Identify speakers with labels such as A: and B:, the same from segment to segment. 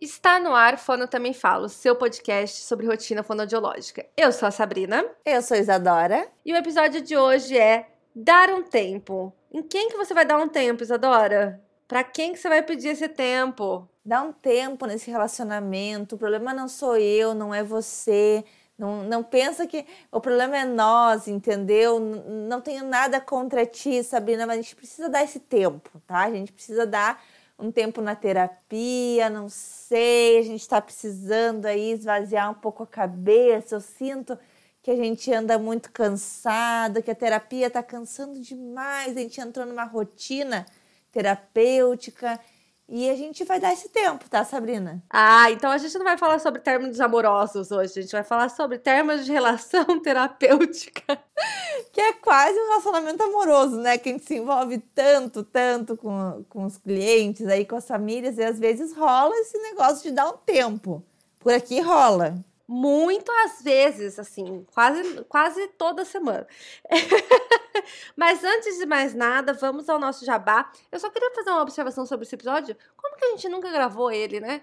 A: Está no ar Fono Também Falo, seu podcast sobre rotina fonodiológica. Eu sou a Sabrina.
B: Eu sou a Isadora.
A: E o episódio de hoje é Dar um Tempo. Em quem que você vai dar um tempo, Isadora? Para quem que você vai pedir esse tempo?
B: Dá um tempo nesse relacionamento. O problema não sou eu, não é você. Não, não pensa que o problema é nós, entendeu? Não tenho nada contra ti, Sabrina, mas a gente precisa dar esse tempo, tá? A gente precisa dar um tempo na terapia, não sei, a gente está precisando aí esvaziar um pouco a cabeça. Eu sinto que a gente anda muito cansado, que a terapia está cansando demais, a gente entrou numa rotina terapêutica e a gente vai dar esse tempo, tá, Sabrina?
A: Ah, então a gente não vai falar sobre términos amorosos hoje, a gente vai falar sobre termos de relação terapêutica.
B: Que é quase um relacionamento amoroso, né? Que a gente se envolve tanto, tanto com, com os clientes, aí com as famílias, e às vezes rola esse negócio de dar um tempo. Por aqui rola.
A: Muito às vezes, assim, quase, quase toda semana. Mas antes de mais nada, vamos ao nosso jabá. Eu só queria fazer uma observação sobre esse episódio. Como que a gente nunca gravou ele, né?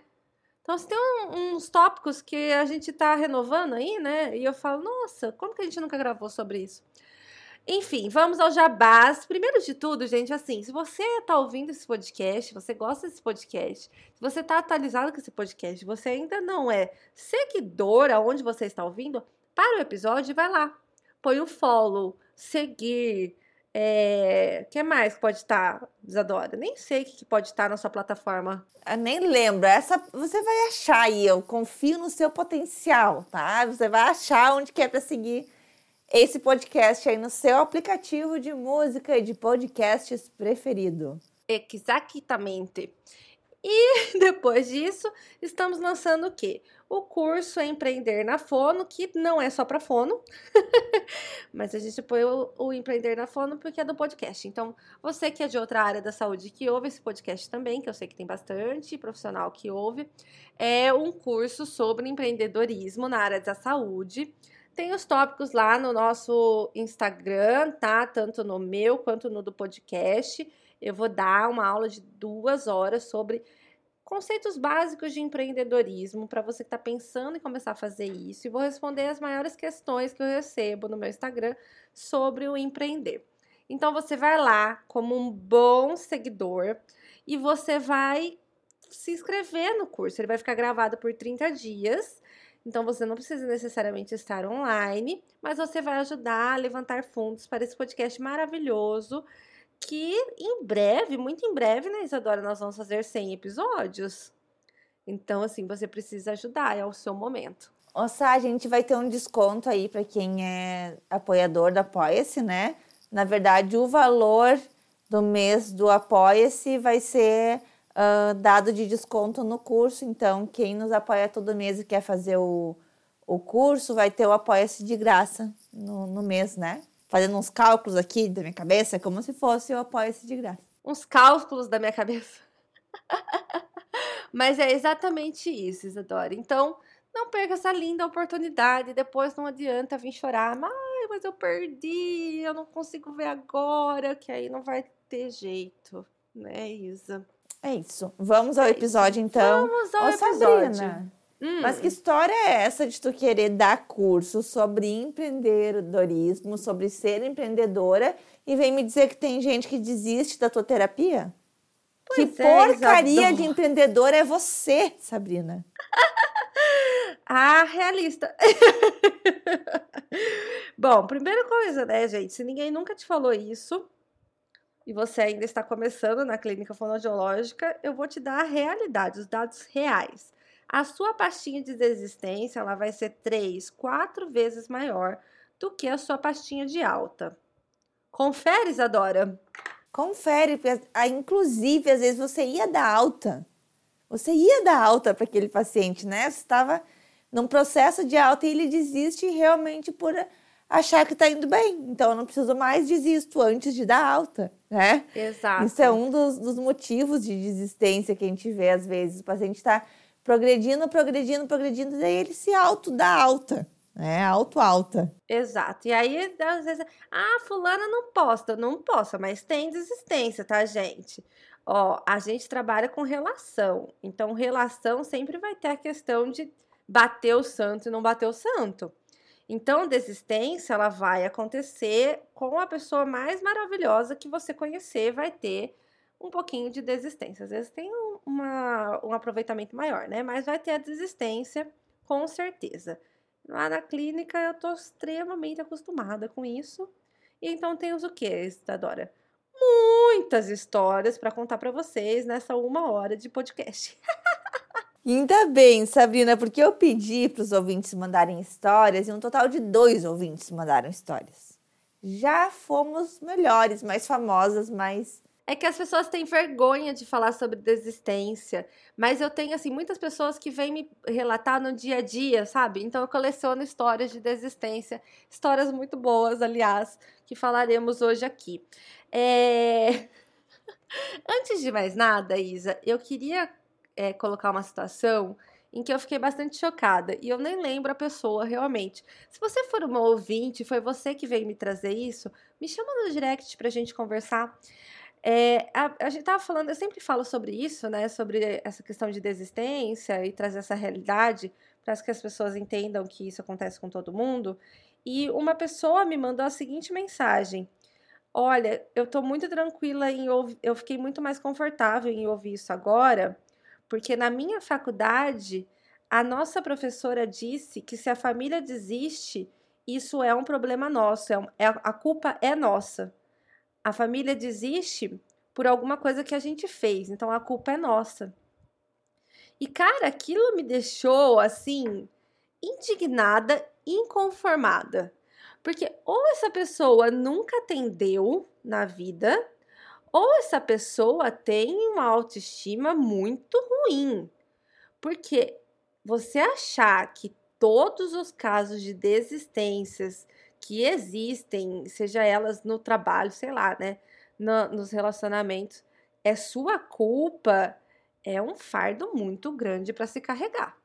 A: Então, tem um, uns tópicos que a gente tá renovando aí, né? E eu falo, nossa, como que a gente nunca gravou sobre isso? Enfim, vamos ao jabás. Primeiro de tudo, gente, assim, se você está ouvindo esse podcast, você gosta desse podcast, se você está atualizado com esse podcast, você ainda não é seguidor aonde você está ouvindo, para o episódio e vai lá. Põe o follow, seguir. É... que mais pode estar, tá, Isadora? Nem sei o que pode estar tá na sua plataforma.
B: Eu nem lembro. Essa você vai achar aí. Eu confio no seu potencial, tá? Você vai achar onde que é para seguir esse podcast aí no seu aplicativo de música e de podcasts preferido.
A: Exatamente. E depois disso, estamos lançando o quê? O curso Empreender na Fono, que não é só para fono, mas a gente põe o, o, Empreender na Fono porque é do podcast. Então, você que é de outra área da saúde que ouve esse podcast também, que eu sei que tem bastante profissional que ouve, é um curso sobre empreendedorismo na área da saúde tem os tópicos lá no nosso Instagram, tá? Tanto no meu quanto no do podcast. Eu vou dar uma aula de duas horas sobre conceitos básicos de empreendedorismo para você que está pensando em começar a fazer isso. E vou responder as maiores questões que eu recebo no meu Instagram sobre o empreender. Então você vai lá como um bom seguidor e você vai se inscrever no curso. Ele vai ficar gravado por 30 dias então você não precisa necessariamente estar online, mas você vai ajudar a levantar fundos para esse podcast maravilhoso. Que em breve, muito em breve, né, Isadora, nós vamos fazer 100 episódios. Então, assim, você precisa ajudar, é o seu momento.
B: Nossa, a gente vai ter um desconto aí para quem é apoiador do Apoia-se, né? Na verdade, o valor do mês do Apoia-se vai ser uh, dado de desconto no curso. Então, quem nos apoia todo mês e quer fazer o, o curso vai ter o Apoia-se de graça no, no mês, né? Fazendo uns cálculos aqui da minha cabeça, como se fosse o Apoia-se de graça.
A: Uns cálculos da minha cabeça. Mas é exatamente isso, Isadora. Então, não perca essa linda oportunidade. Depois não adianta vir chorar. Ai, mas eu perdi, eu não consigo ver agora, que aí não vai ter jeito, né, Isa?
B: É isso. Vamos ao é episódio, então.
A: Vamos ao Ô, episódio. Sabrina,
B: hum. mas que história é essa de tu querer dar curso sobre empreendedorismo, sobre ser empreendedora e vem me dizer que tem gente que desiste da tua terapia? Pois que é, porcaria Isadora. de empreendedora é você, Sabrina?
A: ah, realista. Bom, primeira coisa, né, gente? Se ninguém nunca te falou isso, e você ainda está começando na clínica fonoaudiológica, eu vou te dar a realidade, os dados reais. A sua pastinha de desistência ela vai ser três, quatro vezes maior do que a sua pastinha de alta. Confere, Isadora?
B: Confere, inclusive, às vezes você ia dar alta. Você ia dar alta para aquele paciente, né? Você estava num processo de alta e ele desiste realmente por achar que está indo bem. Então, eu não preciso mais, desisto antes de dar alta, né?
A: Exato.
B: Isso é um dos, dos motivos de desistência que a gente vê às vezes. O paciente está progredindo, progredindo, progredindo, daí ele se auto dá alta. É, auto-alta.
A: Exato. E aí, às vezes, ah, fulana não posta. Não posta, mas tem desistência, tá, gente? Ó, a gente trabalha com relação. Então, relação sempre vai ter a questão de bater o santo e não bater o santo. Então, desistência ela vai acontecer com a pessoa mais maravilhosa que você conhecer, vai ter um pouquinho de desistência. Às vezes tem uma, um aproveitamento maior, né? Mas vai ter a desistência, com certeza. Lá na clínica eu tô extremamente acostumada com isso. E então temos o que, Isadora? Muitas histórias para contar para vocês nessa uma hora de podcast.
B: Ainda bem, Sabrina, porque eu pedi para os ouvintes mandarem histórias e um total de dois ouvintes mandaram histórias. Já fomos melhores, mais famosas, mais
A: é que as pessoas têm vergonha de falar sobre desistência, mas eu tenho assim muitas pessoas que vêm me relatar no dia a dia, sabe? Então eu coleciono histórias de desistência, histórias muito boas, aliás, que falaremos hoje aqui. É... Antes de mais nada, Isa, eu queria é, colocar uma situação em que eu fiquei bastante chocada e eu nem lembro a pessoa realmente. Se você for uma ouvinte, foi você que veio me trazer isso, me chama no direct pra gente conversar. É, a, a, gente tava falando, eu sempre falo sobre isso, né? Sobre essa questão de desistência e trazer essa realidade para que as pessoas entendam que isso acontece com todo mundo. E uma pessoa me mandou a seguinte mensagem: Olha, eu tô muito tranquila em ouvir, eu fiquei muito mais confortável em ouvir isso agora, porque na minha faculdade a nossa professora disse que se a família desiste, isso é um problema nosso, é, é a culpa é nossa. A família desiste por alguma coisa que a gente fez, então a culpa é nossa. E cara, aquilo me deixou assim indignada, inconformada. Porque ou essa pessoa nunca atendeu na vida, ou essa pessoa tem uma autoestima muito ruim. Porque você achar que todos os casos de desistências que existem, seja elas no trabalho, sei lá, né, no, nos relacionamentos, é sua culpa, é um fardo muito grande para se carregar,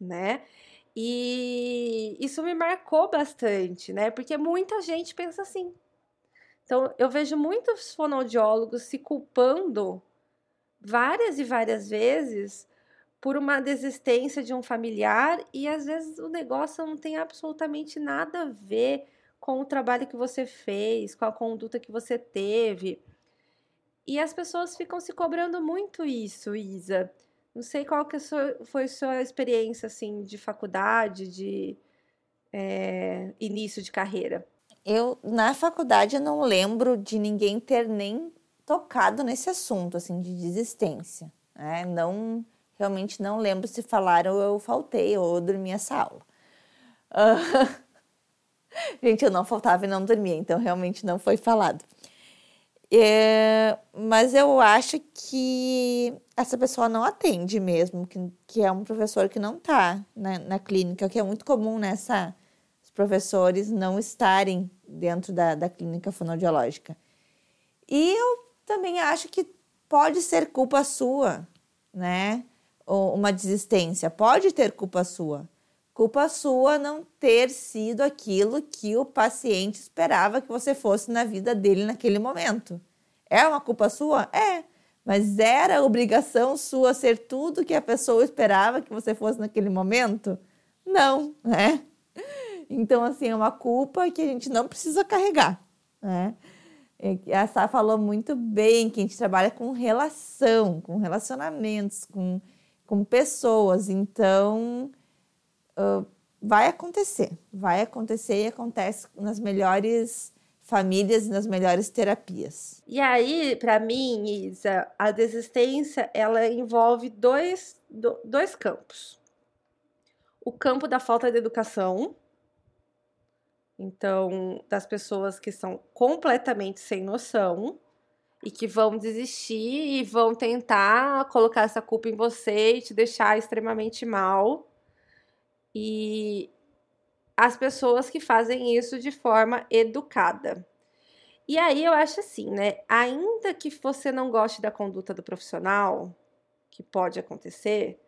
A: né? E isso me marcou bastante, né? Porque muita gente pensa assim. Então, eu vejo muitos fonoaudiólogos se culpando várias e várias vezes por uma desistência de um familiar e às vezes o negócio não tem absolutamente nada a ver com o trabalho que você fez, com a conduta que você teve. E as pessoas ficam se cobrando muito isso, Isa. Não sei qual que foi a sua experiência assim de faculdade, de é, início de carreira.
B: Eu na faculdade eu não lembro de ninguém ter nem tocado nesse assunto assim de desistência. Né? Não Realmente não lembro se falaram ou eu faltei ou eu dormi essa aula. Uh, gente, eu não faltava e não dormia, então realmente não foi falado. É, mas eu acho que essa pessoa não atende mesmo, que, que é um professor que não está na, na clínica, que é muito comum nessa professores não estarem dentro da, da clínica fonoaudiológica. E eu também acho que pode ser culpa sua, né? uma desistência. Pode ter culpa sua. Culpa sua não ter sido aquilo que o paciente esperava que você fosse na vida dele naquele momento. É uma culpa sua? É. Mas era obrigação sua ser tudo que a pessoa esperava que você fosse naquele momento? Não, né? Então, assim, é uma culpa que a gente não precisa carregar, né? A Sá falou muito bem que a gente trabalha com relação, com relacionamentos, com com pessoas. Então, uh, vai acontecer, vai acontecer e acontece nas melhores famílias e nas melhores terapias.
A: E aí, para mim, Isa, a desistência ela envolve dois, dois campos. O campo da falta de educação, então, das pessoas que são completamente sem noção, e que vão desistir e vão tentar colocar essa culpa em você e te deixar extremamente mal. E as pessoas que fazem isso de forma educada. E aí eu acho assim, né? Ainda que você não goste da conduta do profissional, que pode acontecer,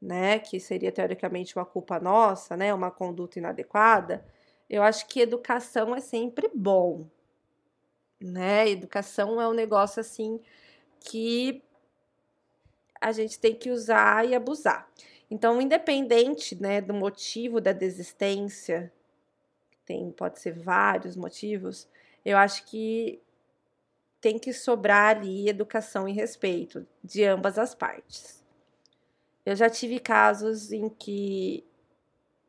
A: né? Que seria teoricamente uma culpa nossa, né? Uma conduta inadequada. Eu acho que educação é sempre bom, né? Educação é um negócio assim que a gente tem que usar e abusar. Então, independente né, do motivo da desistência, tem, pode ser vários motivos, eu acho que tem que sobrar ali educação e respeito de ambas as partes. Eu já tive casos em que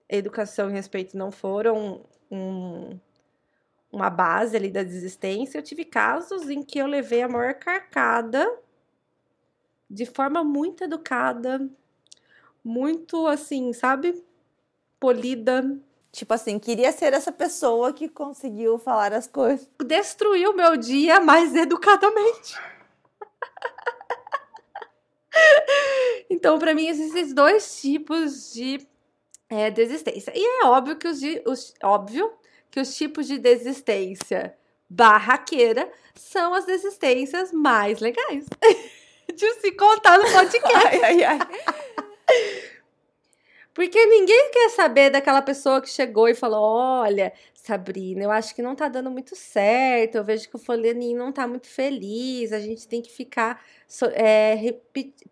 A: educação e respeito não foram um, uma base ali da desistência. Eu tive casos em que eu levei a maior carcada de forma muito educada, muito assim, sabe? Polida.
B: Tipo assim, queria ser essa pessoa que conseguiu falar as coisas.
A: Destruiu meu dia mais educadamente. então, para mim, existem dois tipos de é, desistência. E é óbvio que os, os, óbvio que os tipos de desistência barraqueira são as desistências mais legais de se contar no podcast. ai, ai, ai. Porque ninguém quer saber daquela pessoa que chegou e falou: Olha, Sabrina, eu acho que não tá dando muito certo. Eu vejo que o fulaninho não tá muito feliz. A gente tem que ficar é,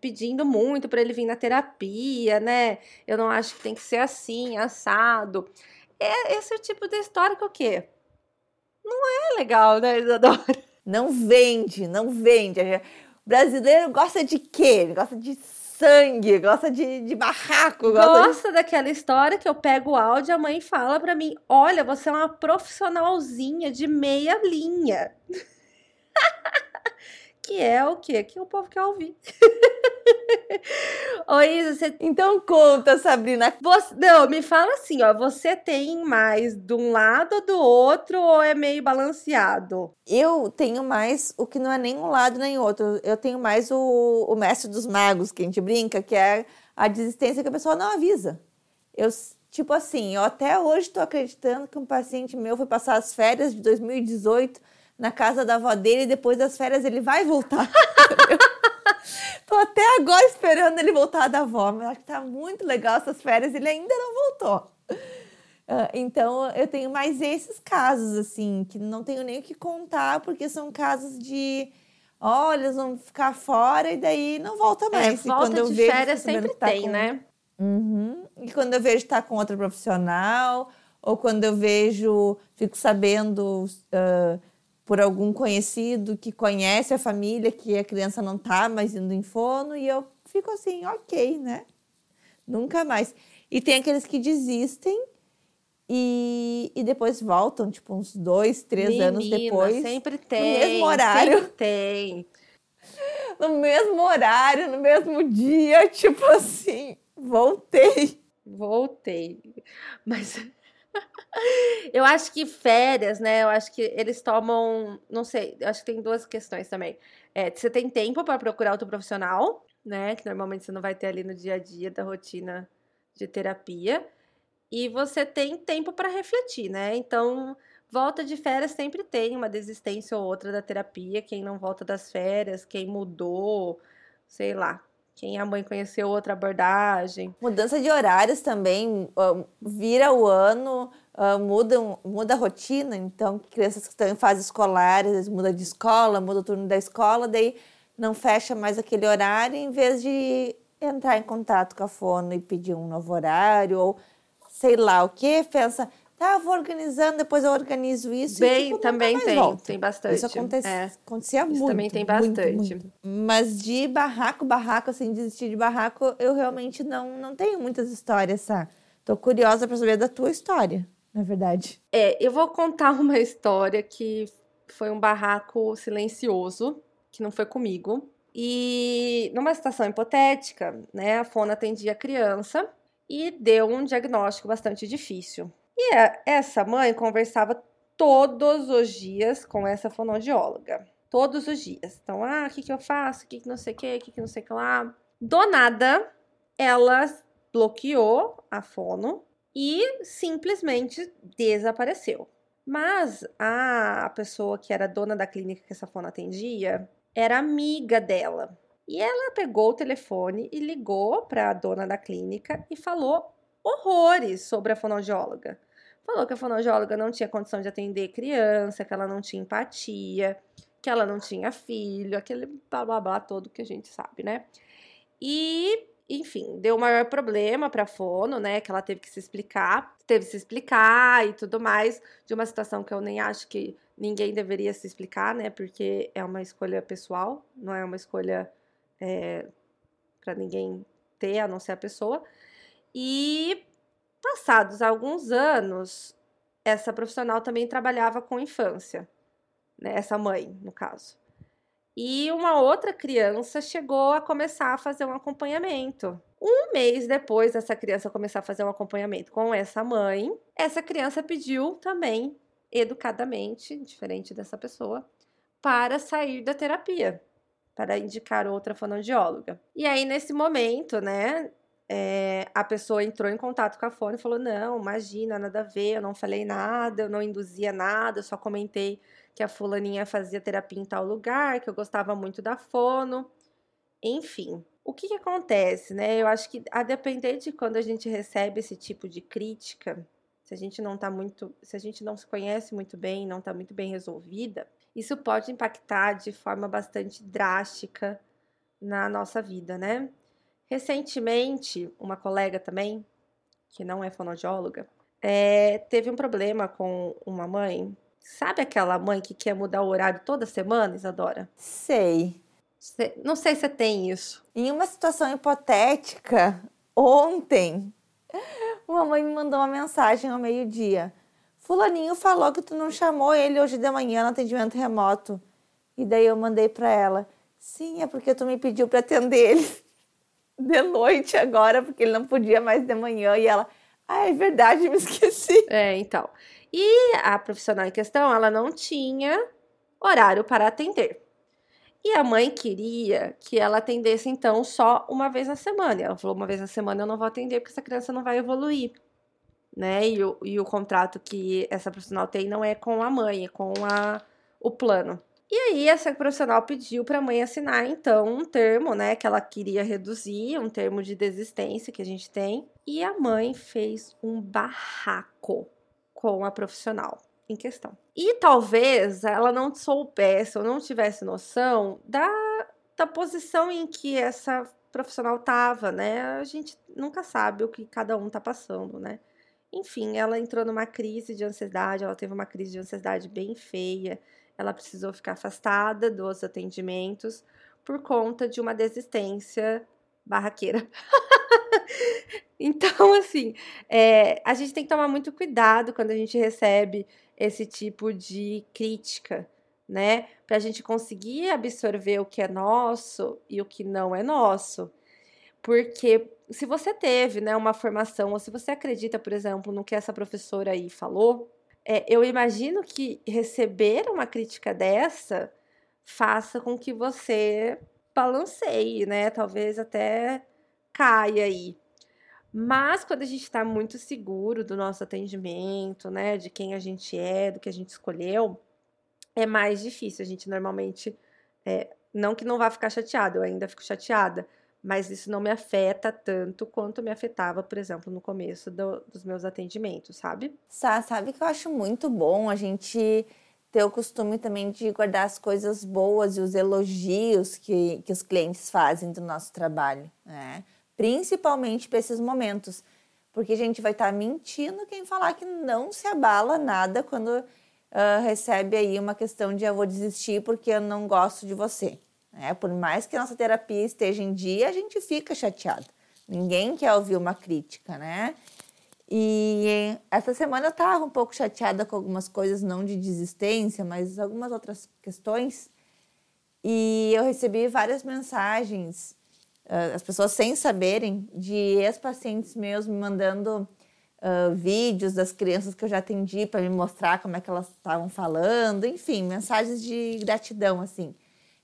A: pedindo muito para ele vir na terapia, né? Eu não acho que tem que ser assim, assado. É, esse é o tipo de história que o quê? Não é legal, né, Isadora?
B: Não vende, não vende. O brasileiro gosta de quê? Ele gosta de sangue, gosta de, de barraco.
A: Gosta, gosta de... daquela história que eu pego o áudio e a mãe fala para mim: Olha, você é uma profissionalzinha de meia linha. que é o quê? Que o povo quer ouvir. Oi, Isa, você...
B: Então conta, Sabrina.
A: Você... Não, me fala assim, ó. Você tem mais de um lado ou do outro ou é meio balanceado?
B: Eu tenho mais o que não é nem um lado nem outro. Eu tenho mais o, o mestre dos magos, que a gente brinca, que é a desistência que a pessoa não avisa. Eu, tipo assim, eu até hoje estou acreditando que um paciente meu foi passar as férias de 2018 na casa da avó dele e depois das férias ele vai voltar. Tô até agora esperando ele voltar da avó, mas acho que tá muito legal essas férias, ele ainda não voltou. Uh, então eu tenho mais esses casos, assim, que não tenho nem o que contar, porque são casos de olha, eles vão ficar fora e daí não volta é, mais.
A: É, volta quando eu de vejo, férias sempre tá tem, com... né?
B: Uhum. E quando eu vejo estar tá com outra profissional, ou quando eu vejo, fico sabendo uh, por algum conhecido que conhece a família que a criança não tá mais indo em fono e eu fico assim, ok, né? Nunca mais. E tem aqueles que desistem e, e depois voltam, tipo, uns dois, três Menina, anos depois.
A: Sempre tem.
B: No mesmo horário.
A: Sempre tem.
B: No mesmo horário, no mesmo dia, tipo assim, voltei.
A: Voltei. Mas eu acho que férias, né? Eu acho que eles tomam. Não sei, eu acho que tem duas questões também. É, você tem tempo para procurar outro profissional, né? Que normalmente você não vai ter ali no dia a dia da rotina de terapia. E você tem tempo para refletir, né? Então, volta de férias sempre tem uma desistência ou outra da terapia. Quem não volta das férias, quem mudou, sei lá. Quem a mãe conheceu outra abordagem.
B: Mudança de horários também, vira o ano, muda, muda a rotina. Então, crianças que estão em fase escolar, às vezes muda de escola, muda o turno da escola, daí não fecha mais aquele horário, em vez de entrar em contato com a fono e pedir um novo horário, ou sei lá o que, pensa, Tá, vou organizando, depois eu organizo isso.
A: Bem,
B: e, tipo,
A: também tem, volta. tem bastante.
B: Isso acontece, é. acontecia
A: isso
B: muito.
A: também tem bastante.
B: Muito, muito. Mas de barraco, barraco, assim, desistir de barraco, eu realmente não, não tenho muitas histórias, tá? Tô curiosa para saber da tua história, na verdade.
A: É, eu vou contar uma história que foi um barraco silencioso, que não foi comigo. E numa situação hipotética, né, a Fona atendia a criança e deu um diagnóstico bastante difícil. E a, essa mãe conversava todos os dias com essa fonoaudióloga. Todos os dias. Então, ah, o que, que eu faço? O que, que não sei o que, o que, que não sei o que lá. Do nada, ela bloqueou a fono e simplesmente desapareceu. Mas a pessoa que era dona da clínica que essa fono atendia era amiga dela. E ela pegou o telefone e ligou para a dona da clínica e falou horrores sobre a fonoaudióloga. Falou que a fonoaudióloga não tinha condição de atender criança, que ela não tinha empatia, que ela não tinha filho, aquele blá blá blá todo que a gente sabe, né? E, enfim, deu o maior problema para a fono, né? Que ela teve que se explicar, teve que se explicar e tudo mais, de uma situação que eu nem acho que ninguém deveria se explicar, né? Porque é uma escolha pessoal, não é uma escolha é, para ninguém ter, a não ser a pessoa. E passados alguns anos, essa profissional também trabalhava com infância, né? Essa mãe, no caso. E uma outra criança chegou a começar a fazer um acompanhamento. Um mês depois dessa criança começar a fazer um acompanhamento com essa mãe, essa criança pediu também, educadamente, diferente dessa pessoa, para sair da terapia, para indicar outra fonoaudióloga. E aí, nesse momento, né, é, a pessoa entrou em contato com a fone e falou: Não, imagina, nada a ver, eu não falei nada, eu não induzia nada, eu só comentei que a fulaninha fazia terapia em tal lugar, que eu gostava muito da fono. Enfim, o que, que acontece, né? Eu acho que a depender de quando a gente recebe esse tipo de crítica, se a gente não tá muito, se a gente não se conhece muito bem, não tá muito bem resolvida, isso pode impactar de forma bastante drástica na nossa vida, né? Recentemente, uma colega também, que não é fonoaudióloga, é, teve um problema com uma mãe Sabe aquela mãe que quer mudar o horário toda semana, Isadora?
B: Sei.
A: Não sei se você tem isso.
B: Em uma situação hipotética, ontem, uma mãe me mandou uma mensagem ao meio-dia. Fulaninho falou que tu não chamou ele hoje de manhã no atendimento remoto. E daí eu mandei para ela: Sim, é porque tu me pediu para atender ele de noite agora, porque ele não podia mais de manhã. E ela: Ah, é verdade, me esqueci.
A: É, então. E a profissional em questão, ela não tinha horário para atender. E a mãe queria que ela atendesse, então, só uma vez na semana. E ela falou: uma vez na semana eu não vou atender porque essa criança não vai evoluir. Né? E o, e o contrato que essa profissional tem não é com a mãe, é com a, o plano. E aí, essa profissional pediu para a mãe assinar, então, um termo, né, que ela queria reduzir, um termo de desistência que a gente tem. E a mãe fez um barraco com a profissional em questão. E talvez ela não soubesse ou não tivesse noção da, da posição em que essa profissional estava, né? A gente nunca sabe o que cada um está passando, né? Enfim, ela entrou numa crise de ansiedade, ela teve uma crise de ansiedade bem feia, ela precisou ficar afastada dos atendimentos por conta de uma desistência barraqueira. então, assim, é, a gente tem que tomar muito cuidado quando a gente recebe esse tipo de crítica, né? Para a gente conseguir absorver o que é nosso e o que não é nosso. Porque se você teve né, uma formação, ou se você acredita, por exemplo, no que essa professora aí falou, é, eu imagino que receber uma crítica dessa faça com que você balanceie, né? Talvez até caia aí. Mas quando a gente está muito seguro do nosso atendimento, né, de quem a gente é, do que a gente escolheu, é mais difícil. A gente normalmente, é, não que não vá ficar chateado, eu ainda fico chateada, mas isso não me afeta tanto quanto me afetava, por exemplo, no começo do, dos meus atendimentos, sabe?
B: Sá, sabe que eu acho muito bom a gente ter o costume também de guardar as coisas boas e os elogios que, que os clientes fazem do nosso trabalho, né? Principalmente para esses momentos, porque a gente vai estar tá mentindo quem falar que não se abala nada quando uh, recebe aí uma questão de eu vou desistir porque eu não gosto de você. Né? Por mais que a nossa terapia esteja em dia, a gente fica chateado. Ninguém quer ouvir uma crítica, né? E essa semana eu estava um pouco chateada com algumas coisas, não de desistência, mas algumas outras questões. E eu recebi várias mensagens, uh, as pessoas sem saberem, de ex-pacientes meus me mandando uh, vídeos das crianças que eu já atendi para me mostrar como é que elas estavam falando, enfim, mensagens de gratidão, assim.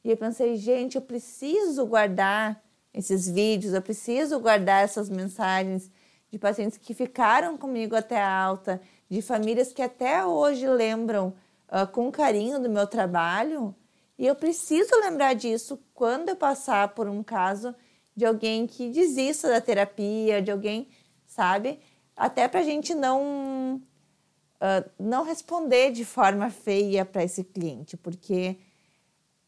B: E eu pensei, gente, eu preciso guardar esses vídeos, eu preciso guardar essas mensagens de pacientes que ficaram comigo até alta, de famílias que até hoje lembram uh, com carinho do meu trabalho. E eu preciso lembrar disso quando eu passar por um caso de alguém que desista da terapia, de alguém, sabe? Até para a gente não, uh, não responder de forma feia para esse cliente, porque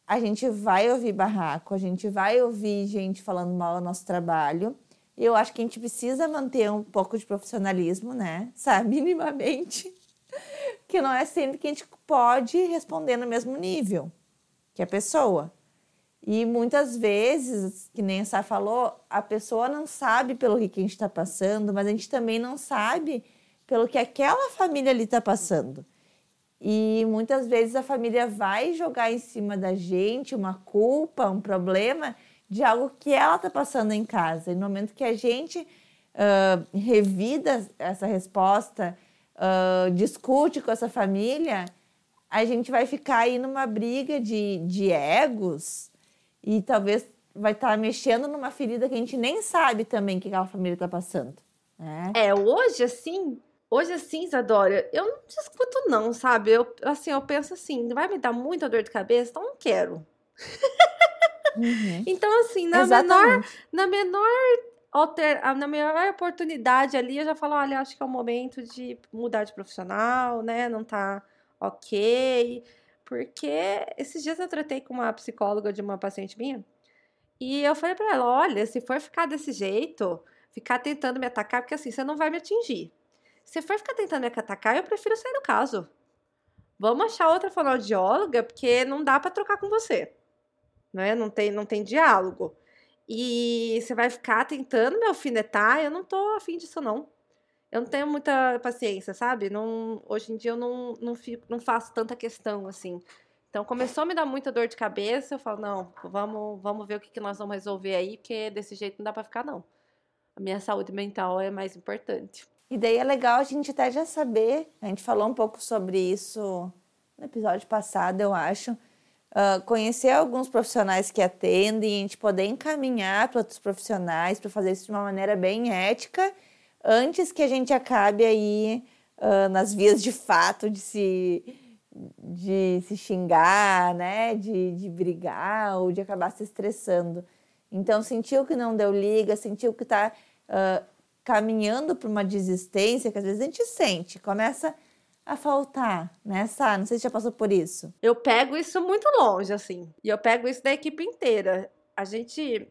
B: a gente vai ouvir barraco, a gente vai ouvir gente falando mal do nosso trabalho. E eu acho que a gente precisa manter um pouco de profissionalismo, né? Sabe, minimamente. Que não é sempre que a gente pode responder no mesmo nível que a pessoa. E muitas vezes, que nem a Sá falou, a pessoa não sabe pelo que a gente está passando, mas a gente também não sabe pelo que aquela família ali está passando. E muitas vezes a família vai jogar em cima da gente uma culpa, um problema de algo que ela está passando em casa. E no momento que a gente uh, revida essa resposta, uh, discute com essa família, a gente vai ficar aí numa briga de, de egos e talvez vai estar tá mexendo numa ferida que a gente nem sabe também que aquela família está passando. Né?
A: É, hoje assim, hoje assim, Isadora, eu não discuto não, sabe? Eu, assim, eu penso assim, vai me dar muita dor de cabeça, então não quero. Uhum. então, assim, na menor, na menor alter, na menor oportunidade ali, eu já falo, olha, acho que é o momento de mudar de profissional, né? Não tá ok. Porque esses dias eu tratei com uma psicóloga de uma paciente minha e eu falei para ela: olha, se for ficar desse jeito, ficar tentando me atacar, porque assim, você não vai me atingir. Se for ficar tentando me atacar, eu prefiro sair do caso. Vamos achar outra fonoaudióloga, porque não dá para trocar com você. Né? Não tem, não tem diálogo. E você vai ficar tentando me alfinetar, eu não tô afim disso, não eu não tenho muita paciência, sabe? Não, hoje em dia eu não, não, fico, não faço tanta questão assim. Então começou a me dar muita dor de cabeça, eu falo, não, vamos, vamos ver o que, que nós vamos resolver aí, porque desse jeito não dá para ficar, não. A minha saúde mental é mais importante.
B: E daí é legal a gente até já saber, a gente falou um pouco sobre isso no episódio passado, eu acho. Uh, conhecer alguns profissionais que atendem, a gente poder encaminhar para outros profissionais para fazer isso de uma maneira bem ética antes que a gente acabe aí uh, nas vias de fato de se, de se xingar, né? De, de brigar ou de acabar se estressando. Então, sentiu que não deu liga, sentiu que está uh, caminhando para uma desistência, que às vezes a gente sente, começa a faltar, né, Sá? Não sei se já passou por isso.
A: Eu pego isso muito longe, assim. E eu pego isso da equipe inteira. A gente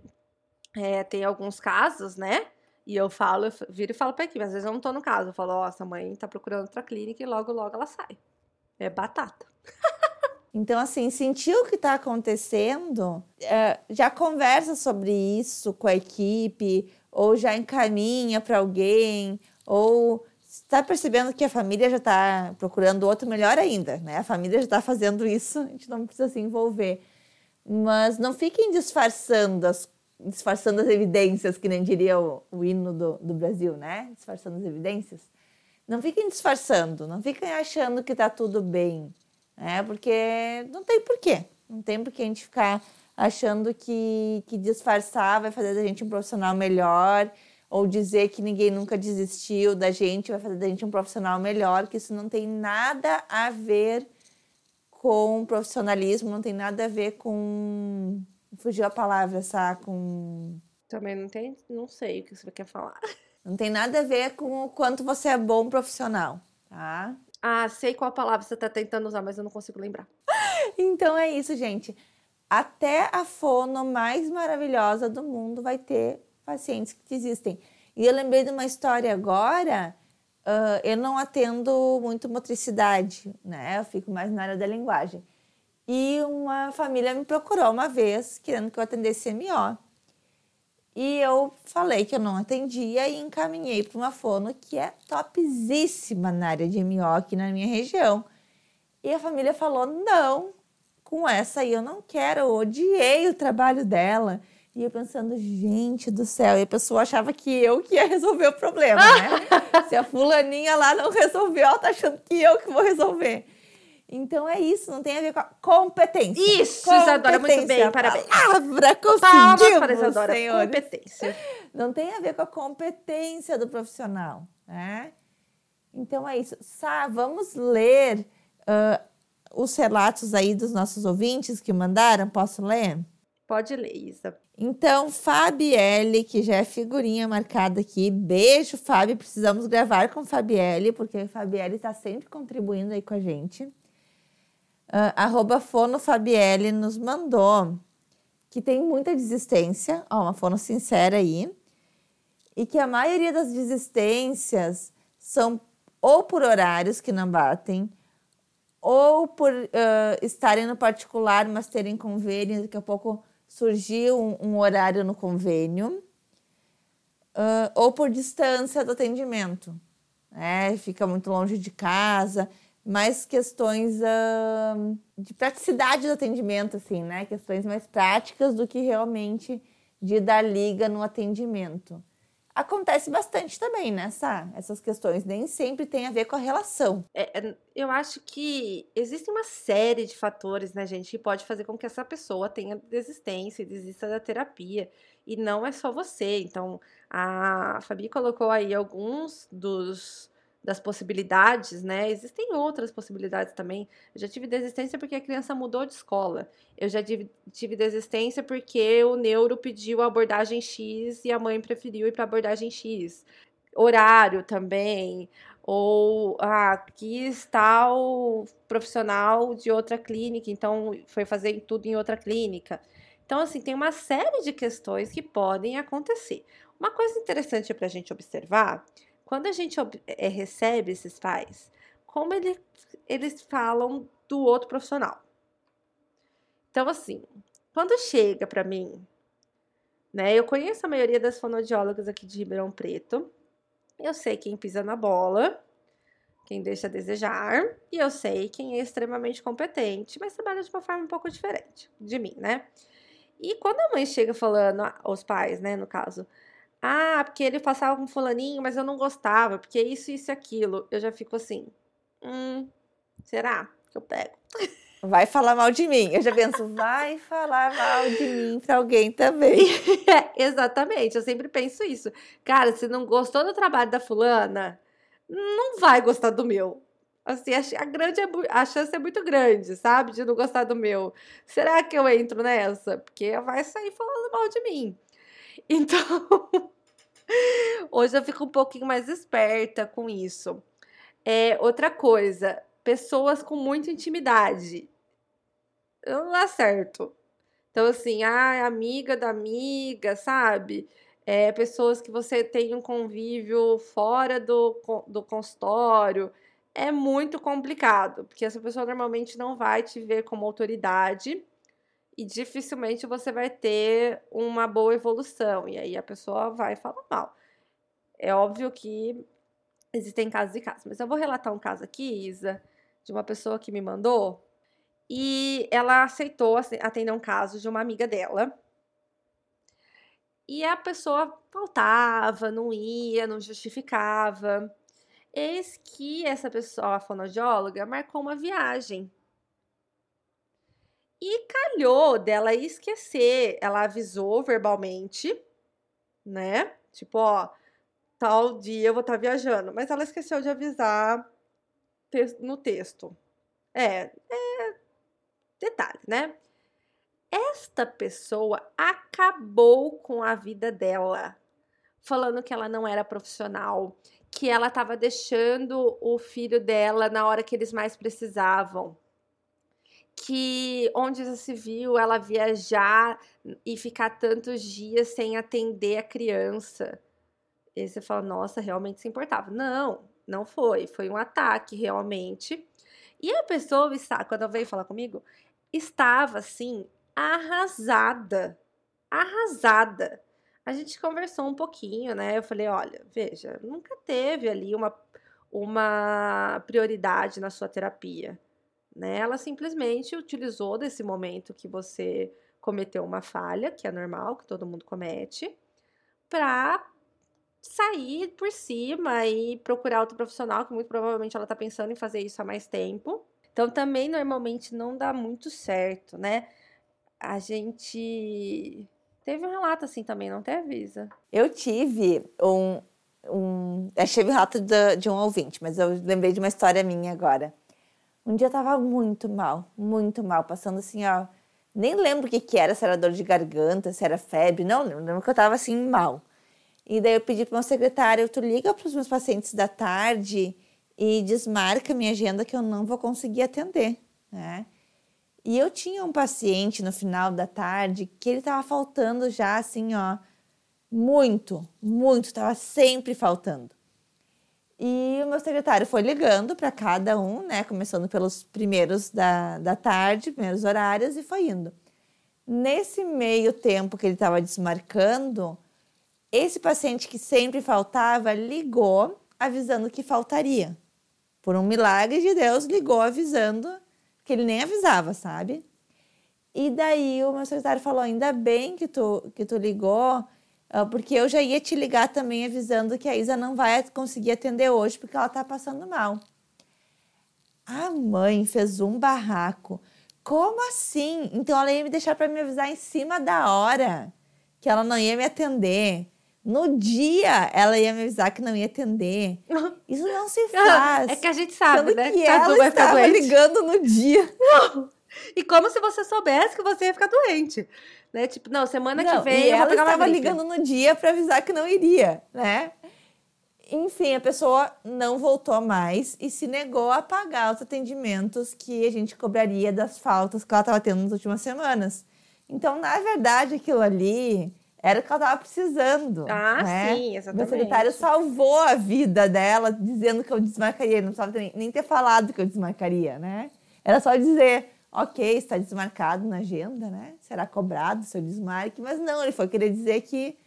A: é, tem alguns casos, né? E eu falo, eu viro e falo pra equipe. Às vezes eu não tô no caso. Eu falo, ó, essa mãe tá procurando outra clínica e logo, logo ela sai. É batata.
B: Então, assim, sentiu o que está acontecendo, é, já conversa sobre isso com a equipe, ou já encaminha para alguém, ou está percebendo que a família já está procurando outro, melhor ainda, né? A família já está fazendo isso, a gente não precisa se envolver. Mas não fiquem disfarçando as disfarçando as evidências, que nem diria o, o hino do, do Brasil, né? Disfarçando as evidências. Não fiquem disfarçando, não fiquem achando que está tudo bem, né? Porque não tem porquê. Não tem porquê a gente ficar achando que, que disfarçar vai fazer da gente um profissional melhor ou dizer que ninguém nunca desistiu da gente vai fazer da gente um profissional melhor, que isso não tem nada a ver com profissionalismo, não tem nada a ver com Fugiu a palavra, sabe? Com.
A: Também não tem, não sei o que você quer falar.
B: Não tem nada a ver com o quanto você é bom profissional, tá?
A: Ah, sei qual palavra você está tentando usar, mas eu não consigo lembrar.
B: então é isso, gente. Até a fono mais maravilhosa do mundo vai ter pacientes que desistem. E eu lembrei de uma história agora. Uh, eu não atendo muito motricidade, né? Eu fico mais na área da linguagem. E uma família me procurou uma vez, querendo que eu atendesse MO. E eu falei que eu não atendia e encaminhei para uma fono que é topzíssima na área de MO aqui na minha região. E a família falou: não, com essa aí eu não quero, eu odiei o trabalho dela. E eu pensando, gente do céu, e a pessoa achava que eu que ia resolver o problema, né? Se a fulaninha lá não resolveu, ela tá achando que eu que vou resolver. Então é isso, não tem a ver com a competência.
A: Isso, competência, Isadora, muito bem, parabéns.
B: Palavra conseguimos, para
A: Isadora, senhores. competência.
B: Não tem a ver com a competência do profissional, né? Então é isso. Sá, vamos ler uh, os relatos aí dos nossos ouvintes que mandaram. Posso ler?
A: Pode ler, Isa.
B: Então, Fabielle, que já é figurinha marcada aqui. Beijo, Fábio. Precisamos gravar com Fabielle, porque a Fabielle está sempre contribuindo aí com a gente. Uh, arroba Fono Fabielle nos mandou que tem muita desistência, ó, uma fono sincera aí, e que a maioria das desistências são ou por horários que não batem, ou por uh, estarem no particular, mas terem convênio, daqui a pouco surgiu um, um horário no convênio, uh, ou por distância do atendimento, né? fica muito longe de casa, mais questões uh, de praticidade do atendimento, assim, né? Questões mais práticas do que realmente de dar liga no atendimento. Acontece bastante também, né, Sá? Essas questões nem sempre tem a ver com a relação.
A: É, é, eu acho que existe uma série de fatores, né, gente, que pode fazer com que essa pessoa tenha desistência e desista da terapia. E não é só você. Então, a Fabi colocou aí alguns dos das possibilidades, né? Existem outras possibilidades também. Eu já tive desistência porque a criança mudou de escola. Eu já tive, tive desistência porque o neuro pediu a abordagem X e a mãe preferiu ir para abordagem X. Horário também. Ou ah, aqui está o profissional de outra clínica, então foi fazer tudo em outra clínica. Então, assim, tem uma série de questões que podem acontecer. Uma coisa interessante para a gente observar quando a gente é, recebe esses pais, como ele, eles falam do outro profissional. Então, assim, quando chega para mim, né, eu conheço a maioria das fonoaudiólogas aqui de Ribeirão Preto, eu sei quem pisa na bola, quem deixa a desejar, e eu sei quem é extremamente competente, mas trabalha de uma forma um pouco diferente de mim, né? E quando a mãe chega falando, os pais, né, no caso, ah, porque ele passava com fulaninho, mas eu não gostava, porque isso, isso e aquilo. Eu já fico assim, hum, será que eu pego?
B: Vai falar mal de mim. Eu já penso, vai falar mal de mim para alguém também.
A: é, exatamente, eu sempre penso isso. Cara, se não gostou do trabalho da fulana, não vai gostar do meu. Assim, a, grande, é a chance é muito grande, sabe? De não gostar do meu. Será que eu entro nessa? Porque vai sair falando mal de mim. Então, Hoje eu fico um pouquinho mais esperta com isso. É, outra coisa, pessoas com muita intimidade. Não dá certo. Então, assim, ah, amiga da amiga, sabe? É, pessoas que você tem um convívio fora do, do consultório. É muito complicado, porque essa pessoa normalmente não vai te ver como autoridade e dificilmente você vai ter uma boa evolução. E aí a pessoa vai falar mal. É óbvio que existem casos e casos, mas eu vou relatar um caso aqui, Isa, de uma pessoa que me mandou e ela aceitou atender um caso de uma amiga dela. E a pessoa faltava, não ia, não justificava. Eis que essa pessoa, a fonoaudióloga, marcou uma viagem e calhou dela esquecer. Ela avisou verbalmente, né? Tipo, ó, tal dia eu vou estar tá viajando. Mas ela esqueceu de avisar no texto. É, é detalhe, né? Esta pessoa acabou com a vida dela, falando que ela não era profissional, que ela estava deixando o filho dela na hora que eles mais precisavam que onde já se viu ela viajar e ficar tantos dias sem atender a criança. E você fala, nossa, realmente se importava. Não, não foi. Foi um ataque, realmente. E a pessoa está, quando ela veio falar comigo, estava assim, arrasada. Arrasada. A gente conversou um pouquinho, né? Eu falei, olha, veja, nunca teve ali uma, uma prioridade na sua terapia né? Ela simplesmente utilizou desse momento que você cometeu uma falha, que é normal, que todo mundo comete, para sair por cima e procurar outro profissional, que muito provavelmente ela está pensando em fazer isso há mais tempo. Então também normalmente não dá muito certo, né? A gente teve um relato assim também, não teve, Isa?
B: Eu tive um, um... Eu tive um relato de, de um ouvinte, mas eu lembrei de uma história minha agora. Um dia eu tava muito mal, muito mal, passando assim, ó. Nem lembro o que, que era, se era dor de garganta, se era febre, não lembro, lembro que eu tava assim mal. E daí eu pedi para meu secretário, tu liga para os meus pacientes da tarde e desmarca minha agenda que eu não vou conseguir atender, né? E eu tinha um paciente no final da tarde que ele estava faltando já assim, ó, muito, muito, estava sempre faltando. E o meu secretário foi ligando para cada um, né? Começando pelos primeiros da, da tarde, primeiros horários, e foi indo. Nesse meio tempo que ele estava desmarcando, esse paciente que sempre faltava ligou avisando que faltaria. Por um milagre de Deus, ligou avisando que ele nem avisava, sabe? E daí o meu secretário falou: ainda bem que tu, que tu ligou, porque eu já ia te ligar também avisando que a Isa não vai conseguir atender hoje porque ela tá passando mal. A mãe fez um barraco. Como assim? Então ela ia me deixar para me avisar em cima da hora que ela não ia me atender. No dia ela ia me avisar que não ia atender. Isso não se faz.
A: É que a gente sabe,
B: Sendo
A: né?
B: que
A: Tá,
B: ela
A: vai ficar
B: estava
A: doente.
B: ligando no dia.
A: E como se você soubesse que você ia ficar doente. Né? Tipo, não, semana
B: Não,
A: que vem
B: e ela estava ligando no dia para avisar que não iria, né? Enfim, a pessoa não voltou mais e se negou a pagar os atendimentos que a gente cobraria das faltas que ela estava tendo nas últimas semanas. Então, na verdade, aquilo ali era o que ela estava precisando.
A: Ah,
B: né?
A: sim,
B: Meu
A: exatamente.
B: secretário salvou a vida dela, dizendo que eu desmarcaria. Ele não precisava nem, nem ter falado que eu desmarcaria, né? Era só dizer, ok, está desmarcado na agenda, né? Será cobrado seu desmarque. Mas não, ele foi querer dizer que,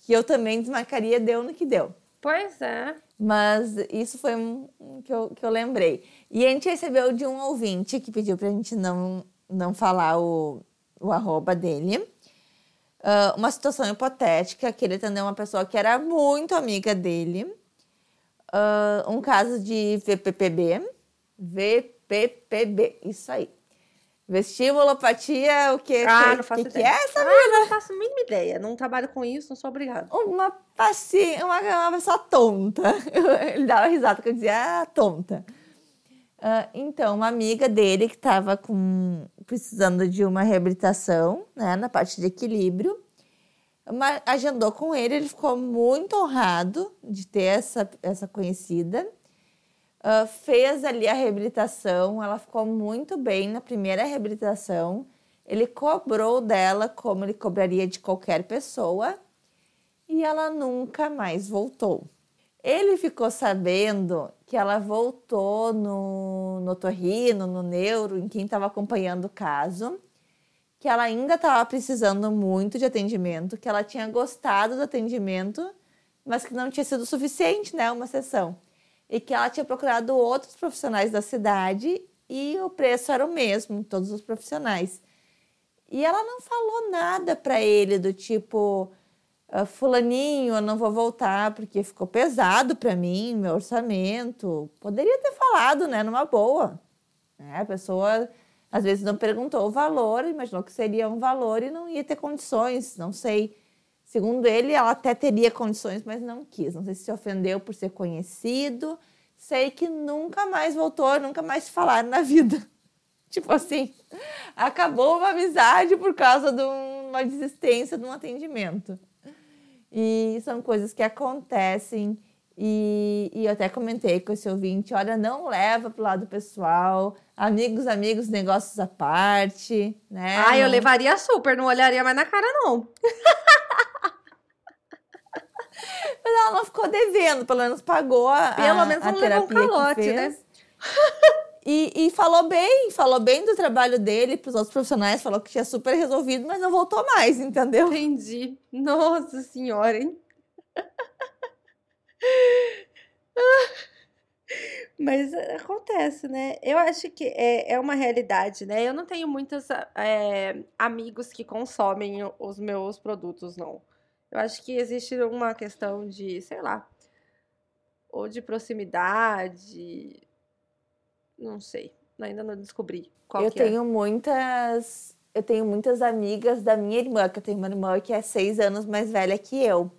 B: que eu também desmarcaria, deu no que deu.
A: Pois é.
B: Mas isso foi um, um que, eu, que eu lembrei. E a gente recebeu de um ouvinte que pediu pra gente não, não falar o, o arroba dele. Ah, uma situação hipotética, que ele atendeu uma pessoa que era muito amiga dele. Ah, um caso de VPPB. VPPB, isso aí. Vestibulopatia, o que,
A: Ah,
B: que,
A: não faço
B: que, que
A: ideia.
B: é essa
A: Ah, não faço a mínima ideia. Não trabalho com isso, não sou obrigada.
B: uma paci... uma, uma pessoa tonta. Ele dava risada que eu dizia, ah, tonta. Ah, então, uma amiga dele que estava com precisando de uma reabilitação, né, na parte de equilíbrio, uma- agendou com ele, ele ficou muito honrado de ter essa, essa conhecida. Ah, fez ali a reabilitação, ela ficou muito bem na primeira reabilitação. Ele cobrou dela como ele cobraria de qualquer pessoa e ela nunca mais voltou. Ele ficou sabendo que ela voltou no, no torrino, no neuro, em quem estava acompanhando o caso, que ela ainda estava precisando muito de atendimento, que ela tinha gostado do atendimento, mas que não tinha sido suficiente, né, uma sessão. E que ela tinha procurado outros profissionais da cidade e o preço era o mesmo todos os profissionais. E ela não falou nada para ele do tipo, "Ah, fulaninho, eu não vou voltar porque ficou pesado para mim, meu orçamento. Poderia ter falado, né, numa boa. Né? A pessoa às vezes não perguntou o valor, imaginou que seria um valor e não ia ter condições, não sei. Segundo ele, ela até teria condições, mas não quis. Não sei se se ofendeu por ser conhecido. Sei que nunca mais voltou, nunca mais falaram na vida. Tipo assim, acabou uma amizade por causa de um- uma desistência de um atendimento. E são coisas que acontecem. E, e eu até comentei com esse ouvinte: olha, não leva pro lado pessoal. Amigos, amigos, negócios à parte, né?
A: Ah, eu levaria super, não olharia mais na cara, não.
B: Ela não ficou devendo, pelo menos pagou a,
A: Pelo
B: a,
A: menos
B: a
A: não levou um calote, né?
B: E, e falou bem, falou bem do trabalho dele para os outros profissionais, falou que tinha super resolvido, mas não voltou mais, entendeu?
A: Entendi. Nossa senhora, hein? Mas acontece, né? Eu acho que é, é uma realidade, né? Eu não tenho muitos é, amigos que consomem os meus produtos, não. Eu acho que existe uma questão de, sei lá, ou de proximidade, não sei. Ainda não descobri qual
B: eu
A: é.
B: tenho muitas. Eu tenho muitas amigas da minha irmã, que eu tenho uma irmã que é seis anos mais velha que eu.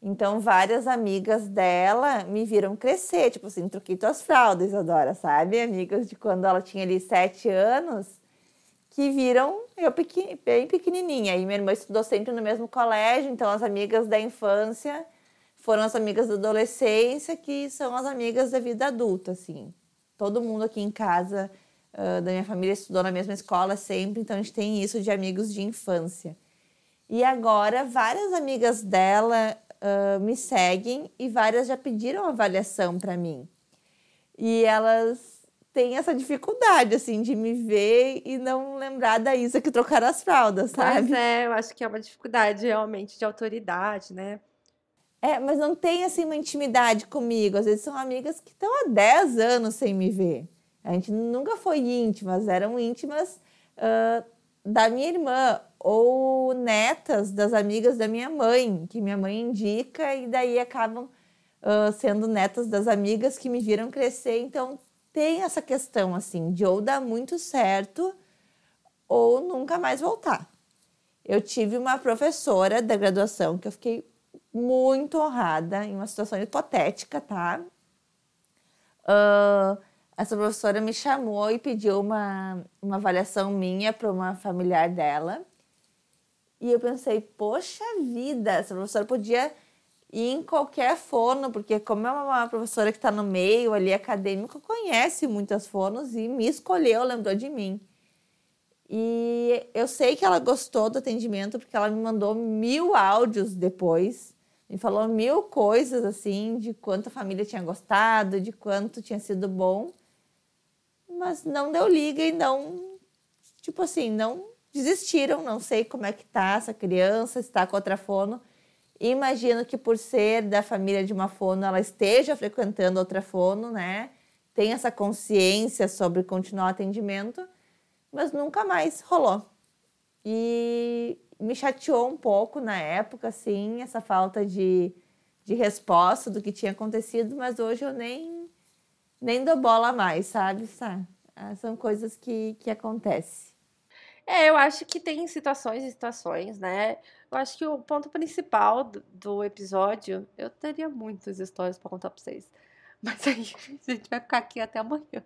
B: Então, várias amigas dela me viram crescer, tipo assim, troquei tuas fraldas, Isadora, sabe? Amigas de quando ela tinha ali sete anos, que viram eu bem pequenininha. E minha irmã estudou sempre no mesmo colégio, então as amigas da infância foram as amigas da adolescência, que são as amigas da vida adulta, assim. Todo mundo aqui em casa uh, da minha família estudou na mesma escola sempre, então a gente tem isso de amigos de infância. E agora várias amigas dela uh, me seguem e várias já pediram avaliação para mim. E elas têm essa dificuldade, assim, de me ver e não lembrar da Isa que trocaram as fraldas, sabe?
A: Pois é, eu acho que é uma dificuldade realmente de autoridade, né?
B: É, mas não tem, assim, uma intimidade comigo. Às vezes são amigas que estão há 10 anos sem me ver. A gente nunca foi íntimas, eram íntimas uh, da minha irmã ou netas das amigas da minha mãe, que minha mãe indica e daí acabam uh, sendo netas das amigas que me viram crescer. Então tem essa questão assim de ou dar muito certo ou nunca mais voltar. Eu tive uma professora da graduação que eu fiquei muito honrada em uma situação hipotética, tá? Uh, essa professora me chamou e pediu uma, uma avaliação minha para uma familiar dela. E eu pensei, poxa vida, essa professora podia ir em qualquer fono, porque como é uma professora que está no meio ali acadêmico, conhece muitas fonos e me escolheu, lembrou de mim. E eu sei que ela gostou do atendimento, porque ela me mandou mil áudios depois, me falou mil coisas assim, de quanto a família tinha gostado, de quanto tinha sido bom mas não deu liga e não, tipo assim, não desistiram. Não sei como é que tá essa criança, está com outra fono. Imagino que por ser da família de uma fono, ela esteja frequentando outra fono, né? Tem essa consciência sobre continuar o atendimento, mas nunca mais rolou. E me chateou um pouco na época, assim, essa falta de, de resposta do que tinha acontecido, mas hoje eu nem nem dou bola mais, sabe? Ah, são coisas que, que acontecem.
A: É, eu acho que tem situações e situações, né? Eu acho que o ponto principal do, do episódio, eu teria muitas histórias para contar para vocês, mas aí a gente vai ficar aqui até amanhã.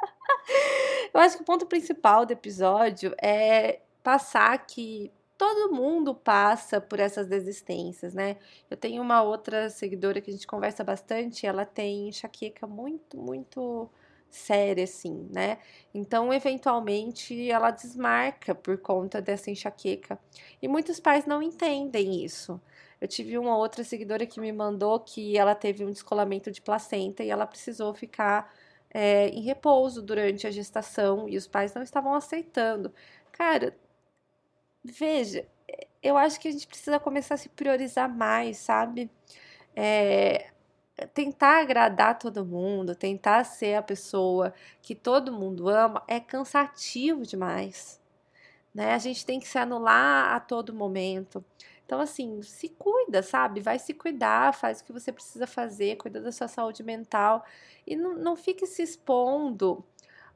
A: eu acho que o ponto principal do episódio é passar que todo mundo passa por essas desistências, né? Eu tenho uma outra seguidora que a gente conversa bastante, ela tem enxaqueca muito, muito séria, assim, né? Então, eventualmente, ela desmarca por conta dessa enxaqueca. E muitos pais não entendem isso. Eu tive uma outra seguidora que me mandou que ela teve um descolamento de placenta e ela precisou ficar é, em repouso durante a gestação e os pais não estavam aceitando. Cara, veja, eu acho que a gente precisa começar a se priorizar mais, sabe? É, tentar agradar todo mundo, tentar ser a pessoa que todo mundo ama, é cansativo demais. Né? A gente tem que se anular a todo momento. Então, assim, se cuida, sabe? Vai se cuidar, faz o que você precisa fazer, cuida da sua saúde mental e não, não fique se expondo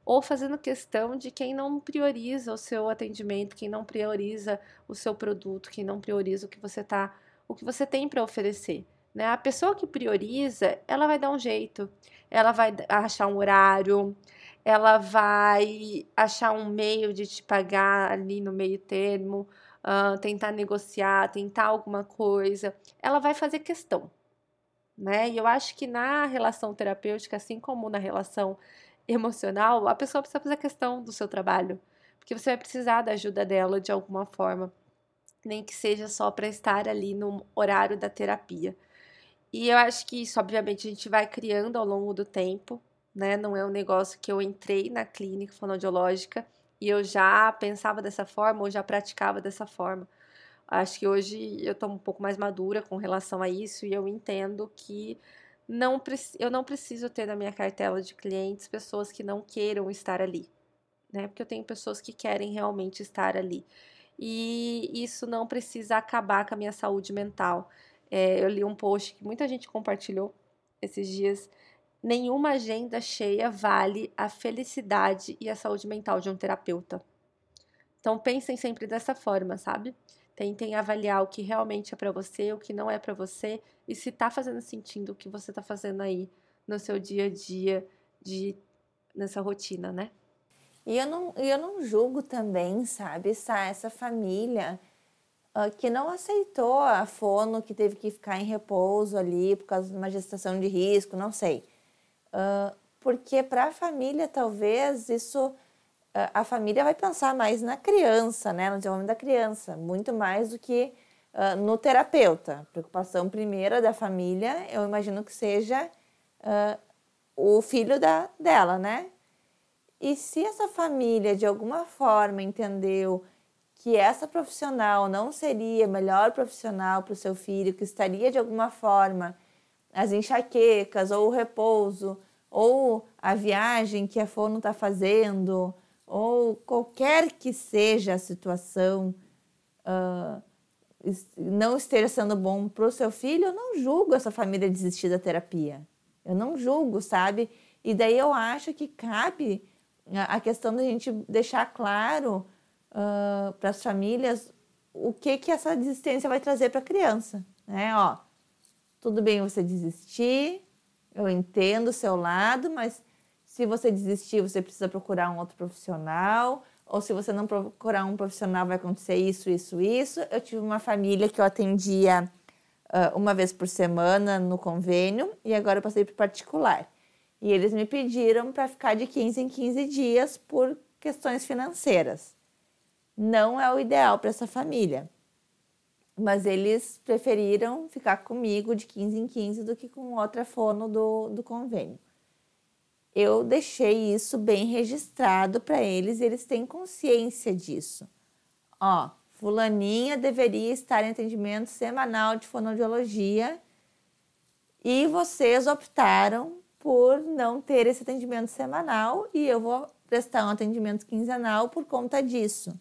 A: ou fazendo questão de quem não prioriza o seu atendimento, quem não prioriza o seu produto, quem não prioriza o que você tá, o que você tem para oferecer. Né? A pessoa que prioriza, ela vai dar um jeito, ela vai achar um horário, ela vai achar um meio de te pagar ali no meio termo, uh, tentar negociar, tentar alguma coisa. Ela vai fazer questão. Né? E eu acho que na relação terapêutica, assim como na relação emocional, a pessoa precisa fazer questão do seu trabalho, porque você vai precisar da ajuda dela de alguma forma, nem que seja só para estar ali no horário da terapia. E eu acho que isso, obviamente, a gente vai criando ao longo do tempo, né? Não é um negócio que eu entrei na clínica fonoaudiológica e eu já pensava dessa forma ou já praticava dessa forma. Acho que hoje eu estou um pouco mais madura com relação a isso e eu entendo que não, eu não preciso ter na minha cartela de clientes pessoas que não queiram estar ali, né? Porque eu tenho pessoas que querem realmente estar ali. E isso não precisa acabar com a minha saúde mental. É, eu li um post que muita gente compartilhou esses dias. Nenhuma agenda cheia vale a felicidade e a saúde mental de um terapeuta. Então pensem sempre dessa forma, sabe? Tentem avaliar o que realmente é para você, o que não é para você e se tá fazendo sentido o que você tá fazendo aí no seu dia a dia de nessa rotina, né?
B: E eu não, eu não julgo também, sabe, essa, essa família que não aceitou a fono, que teve que ficar em repouso ali por causa de uma gestação de risco, não sei. Uh, porque para a família, talvez, isso a família vai pensar mais na criança, né, no desenvolvimento da criança, muito mais do que uh, no terapeuta. Preocupação primeira da família, eu imagino que seja uh, o filho da, dela, né? E se essa família de alguma forma entendeu que essa profissional não seria melhor profissional para o seu filho, que estaria de alguma forma as enxaquecas ou o repouso ou a viagem que a fono está fazendo ou qualquer que seja a situação uh, não esteja sendo bom para o seu filho, eu não julgo essa família desistir da terapia. Eu não julgo, sabe? E daí eu acho que cabe a questão da gente deixar claro uh, para as famílias o que que essa desistência vai trazer para a criança, né? Ó, tudo bem você desistir, eu entendo o seu lado, mas se você desistir, você precisa procurar um outro profissional, ou se você não procurar um profissional, vai acontecer isso, isso, isso. Eu tive uma família que eu atendia uh, uma vez por semana no convênio e agora eu passei para particular. E eles me pediram para ficar de 15 em 15 dias por questões financeiras. Não é o ideal para essa família. Mas eles preferiram ficar comigo de 15 em 15 do que com outra fono do, do convênio. Eu deixei isso bem registrado para eles e eles têm consciência disso. Ó, fulaninha deveria estar em atendimento semanal de fonoaudiologia e vocês optaram por não ter esse atendimento semanal e eu vou prestar um atendimento quinzenal por conta disso.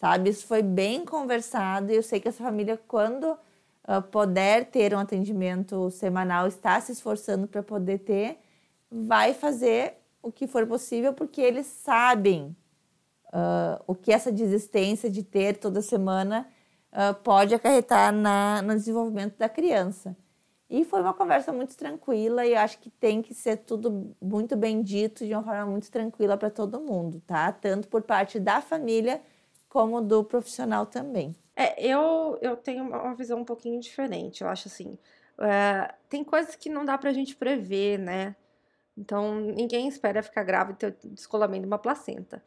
B: Sabe? Isso foi bem conversado e eu sei que essa família, quando uh, puder ter um atendimento semanal, está se esforçando para poder ter, vai fazer o que for possível porque eles sabem uh, o que essa desistência de ter toda semana uh, pode acarretar na, no desenvolvimento da criança. E foi uma conversa muito tranquila e acho que tem que ser tudo muito bem dito de uma forma muito tranquila para todo mundo, tá? Tanto por parte da família como do profissional também.
A: É, eu, eu tenho uma visão um pouquinho diferente. Eu acho assim, é, tem coisas que não dá para a gente prever, né? Então, ninguém espera ficar grávida e ter descolamento de uma placenta.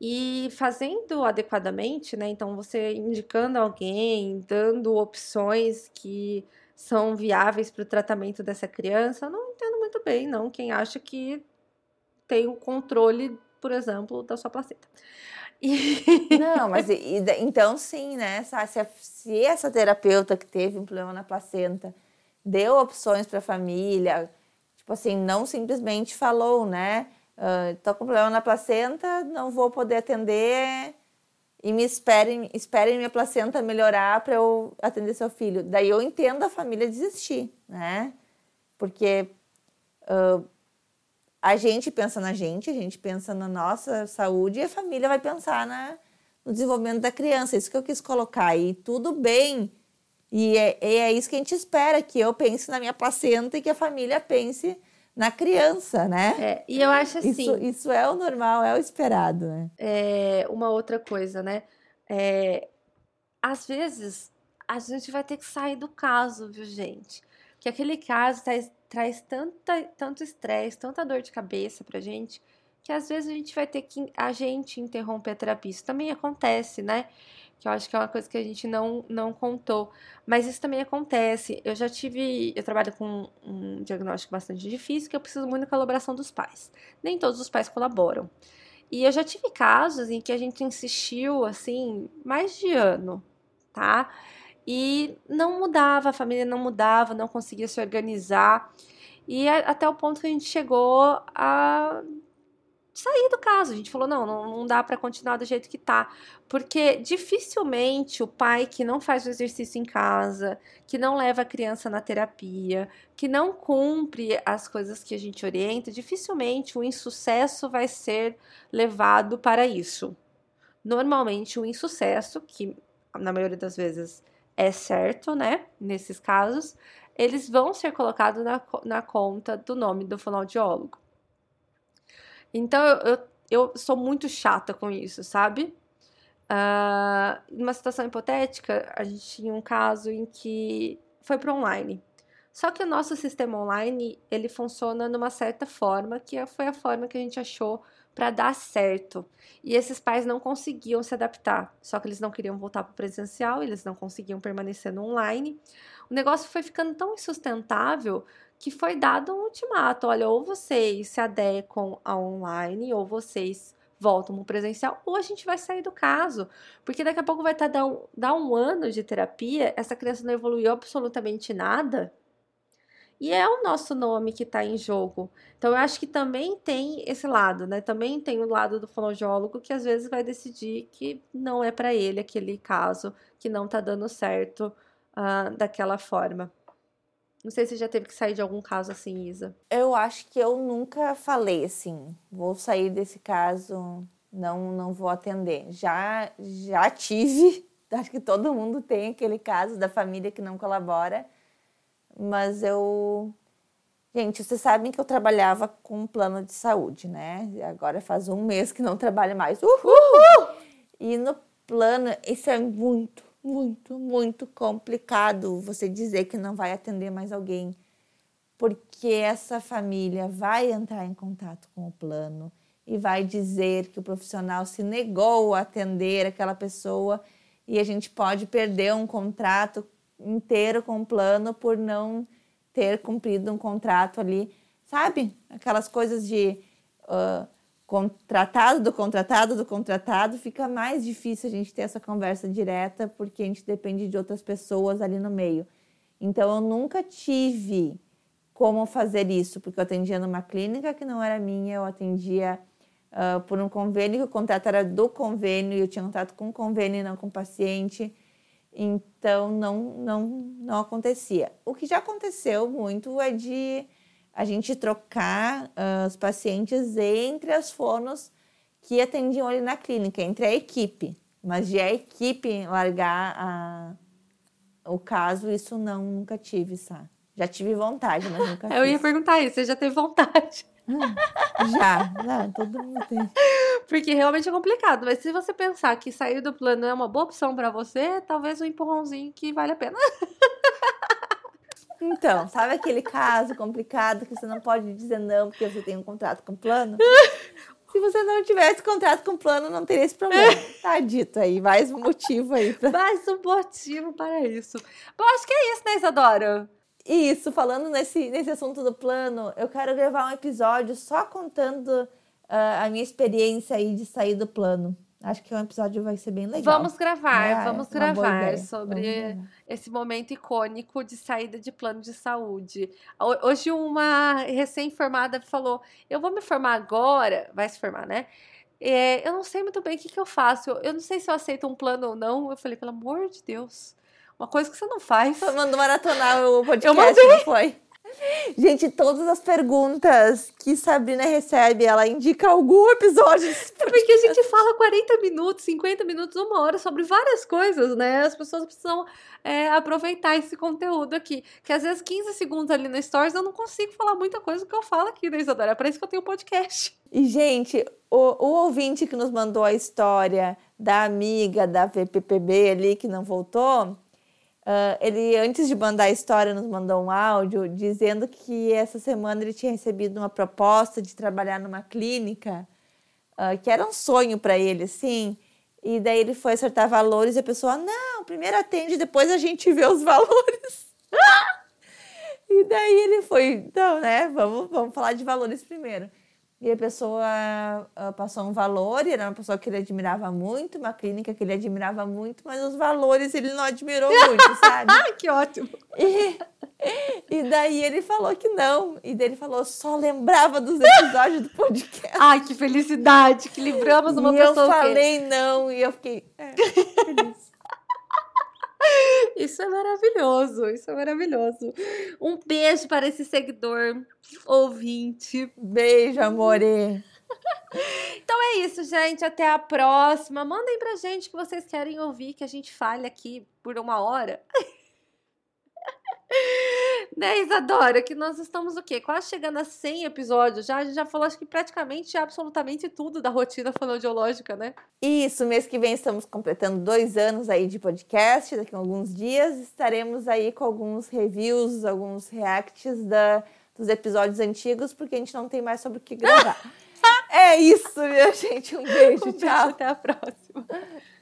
A: E fazendo adequadamente, né? Então, você indicando alguém, dando opções que são viáveis para o tratamento dessa criança, eu não entendo muito bem, não, quem acha que tem o controle, por exemplo, da sua placenta.
B: Não, mas e, então sim, né? Se, se essa terapeuta que teve um problema na placenta deu opções para a família, tipo assim, não simplesmente falou, né? Uh, tô com problema na placenta, não vou poder atender e me esperem, esperem minha placenta melhorar para eu atender seu filho. Daí eu entendo a família desistir, né? Porque uh, a gente pensa na gente, a gente pensa na nossa saúde e a família vai pensar na, no desenvolvimento da criança. Isso que eu quis colocar. E tudo bem. E é, é isso que a gente espera, que eu pense na minha placenta e que a família pense na criança, né?
A: É, e eu acho assim.
B: Isso, isso é o normal, é o esperado, né?
A: É uma outra coisa, né? É, às vezes a gente vai ter que sair do caso, viu, gente? Que aquele caso traz, traz tanta, tanto estresse, tanta dor de cabeça pra gente, que às vezes a gente vai ter que a gente interromper a terapia. Isso também acontece, né? que eu acho que é uma coisa que a gente não, não contou. Mas isso também acontece. Eu já tive. Eu trabalho com um diagnóstico bastante difícil, que eu preciso muito da colaboração dos pais. Nem todos os pais colaboram. E eu já tive casos em que a gente insistiu, assim, mais de ano, tá? E não mudava, a família não mudava, não conseguia se organizar. E até o ponto que a gente chegou a sair do caso. A gente falou: não, não, não dá para continuar do jeito que tá. Porque dificilmente o pai que não faz o exercício em casa, que não leva a criança na terapia, que não cumpre as coisas que a gente orienta, dificilmente o insucesso vai ser levado para isso. Normalmente o insucesso, que na maioria das vezes é certo, né? Nesses casos, eles vão ser colocados na, na conta do nome do fonoaudiólogo. Então eu, eu, eu sou muito chata com isso, sabe? Uh, numa situação hipotética, a gente tinha um caso em que foi para online. Só que o nosso sistema online ele funciona numa certa forma, que foi a forma que a gente achou para dar certo. E esses pais não conseguiam se adaptar, só que eles não queriam voltar para o presencial, eles não conseguiam permanecer no online. O negócio foi ficando tão insustentável que foi dado um ultimato: olha, ou vocês se adequam ao online, ou vocês voltam no presencial, ou a gente vai sair do caso. Porque daqui a pouco vai estar tá, dar um, um ano de terapia, essa criança não evoluiu absolutamente nada. E é o nosso nome que está em jogo. Então, eu acho que também tem esse lado, né? Também tem o lado do fonoaudiólogo que às vezes vai decidir que não é para ele aquele caso, que não está dando certo uh, daquela forma. Não sei se já teve que sair de algum caso assim, Isa.
B: Eu acho que eu nunca falei assim, vou sair desse caso, não não vou atender. Já já tive, acho que todo mundo tem aquele caso da família que não colabora, mas eu Gente, vocês sabem que eu trabalhava com um plano de saúde, né? Agora faz um mês que não trabalho mais. Uhul! Uhul! E no plano, isso é muito, muito, muito complicado você dizer que não vai atender mais alguém, porque essa família vai entrar em contato com o plano e vai dizer que o profissional se negou a atender aquela pessoa e a gente pode perder um contrato inteiro com o plano por não ter cumprido um contrato ali, sabe? Aquelas coisas de uh, contratado do contratado do contratado, fica mais difícil a gente ter essa conversa direta porque a gente depende de outras pessoas ali no meio. Então eu nunca tive como fazer isso, porque eu atendia numa clínica que não era minha, eu atendia uh, por um convênio, que o contrato era do convênio, e eu tinha contato com o convênio e não com o paciente. Então não, não, não acontecia. O que já aconteceu muito é de a gente trocar uh, os pacientes entre as fonos que atendiam ali na clínica, entre a equipe. Mas de a equipe largar a, o caso, isso não, nunca tive, sabe? Já tive vontade, mas nunca
A: Eu ia perguntar isso, você já teve vontade?
B: já, não, todo mundo tem.
A: Porque realmente é complicado, mas se você pensar que sair do plano é uma boa opção para você, talvez um empurrãozinho que vale a pena.
B: Então, sabe aquele caso complicado que você não pode dizer não porque você tem um contrato com o plano? Se você não tivesse contrato com o plano, não teria esse problema. Tá dito aí, mais um motivo aí.
A: Pra... Mais um motivo para isso. Bom, acho que é isso, né, Isadora?
B: Isso, falando nesse, nesse assunto do plano, eu quero gravar um episódio só contando uh, a minha experiência aí de sair do plano. Acho que o episódio vai ser bem legal.
A: Vamos gravar, é, vamos gravar sobre esse momento icônico de saída de plano de saúde. Hoje uma recém-formada falou: "Eu vou me formar agora", vai se formar, né? É, eu não sei muito bem o que, que eu faço. Eu, eu não sei se eu aceito um plano ou não. Eu falei, pelo amor de Deus, uma coisa que você não faz.
B: Mandou maratonar o podcast, eu mandei. não foi? Gente, todas as perguntas que Sabrina recebe, ela indica algum episódio.
A: É porque a gente fala 40 minutos, 50 minutos, uma hora sobre várias coisas, né? As pessoas precisam é, aproveitar esse conteúdo aqui. Que às vezes 15 segundos ali no Stories eu não consigo falar muita coisa do que eu falo aqui, né, Isadora? É para isso que eu tenho podcast.
B: E, gente, o, o ouvinte que nos mandou a história da amiga da VPPB ali que não voltou Uh, ele, antes de mandar a história, nos mandou um áudio dizendo que essa semana ele tinha recebido uma proposta de trabalhar numa clínica, uh, que era um sonho para ele, assim. E daí ele foi acertar valores e a pessoa, não, primeiro atende, depois a gente vê os valores. e daí ele foi, então, né, vamos, vamos falar de valores primeiro. E a pessoa passou um valor, e era uma pessoa que ele admirava muito, uma clínica que ele admirava muito, mas os valores ele não admirou muito, sabe?
A: Ah, que ótimo!
B: E, e daí ele falou que não. E daí ele falou, só lembrava dos episódios do podcast.
A: Ai, que felicidade! Que livramos uma
B: e
A: pessoa.
B: eu falei que... não, e eu fiquei é, feliz.
A: Isso é maravilhoso, isso é maravilhoso. Um beijo para esse seguidor ouvinte.
B: Beijo, amore.
A: Então é isso, gente. Até a próxima. Mandem pra gente que vocês querem ouvir que a gente fale aqui por uma hora. né, Isadora? Que nós estamos o quê? Quase chegando a 100 episódios já. A gente já falou, acho que praticamente, absolutamente tudo da rotina fonoaudiológica, né?
B: Isso, mês que vem estamos completando dois anos aí de podcast. Daqui a alguns dias estaremos aí com alguns reviews, alguns reacts da, dos episódios antigos, porque a gente não tem mais sobre o que gravar. É isso, minha gente. Um beijo.
A: Um beijo,
B: tchau.
A: até a próxima.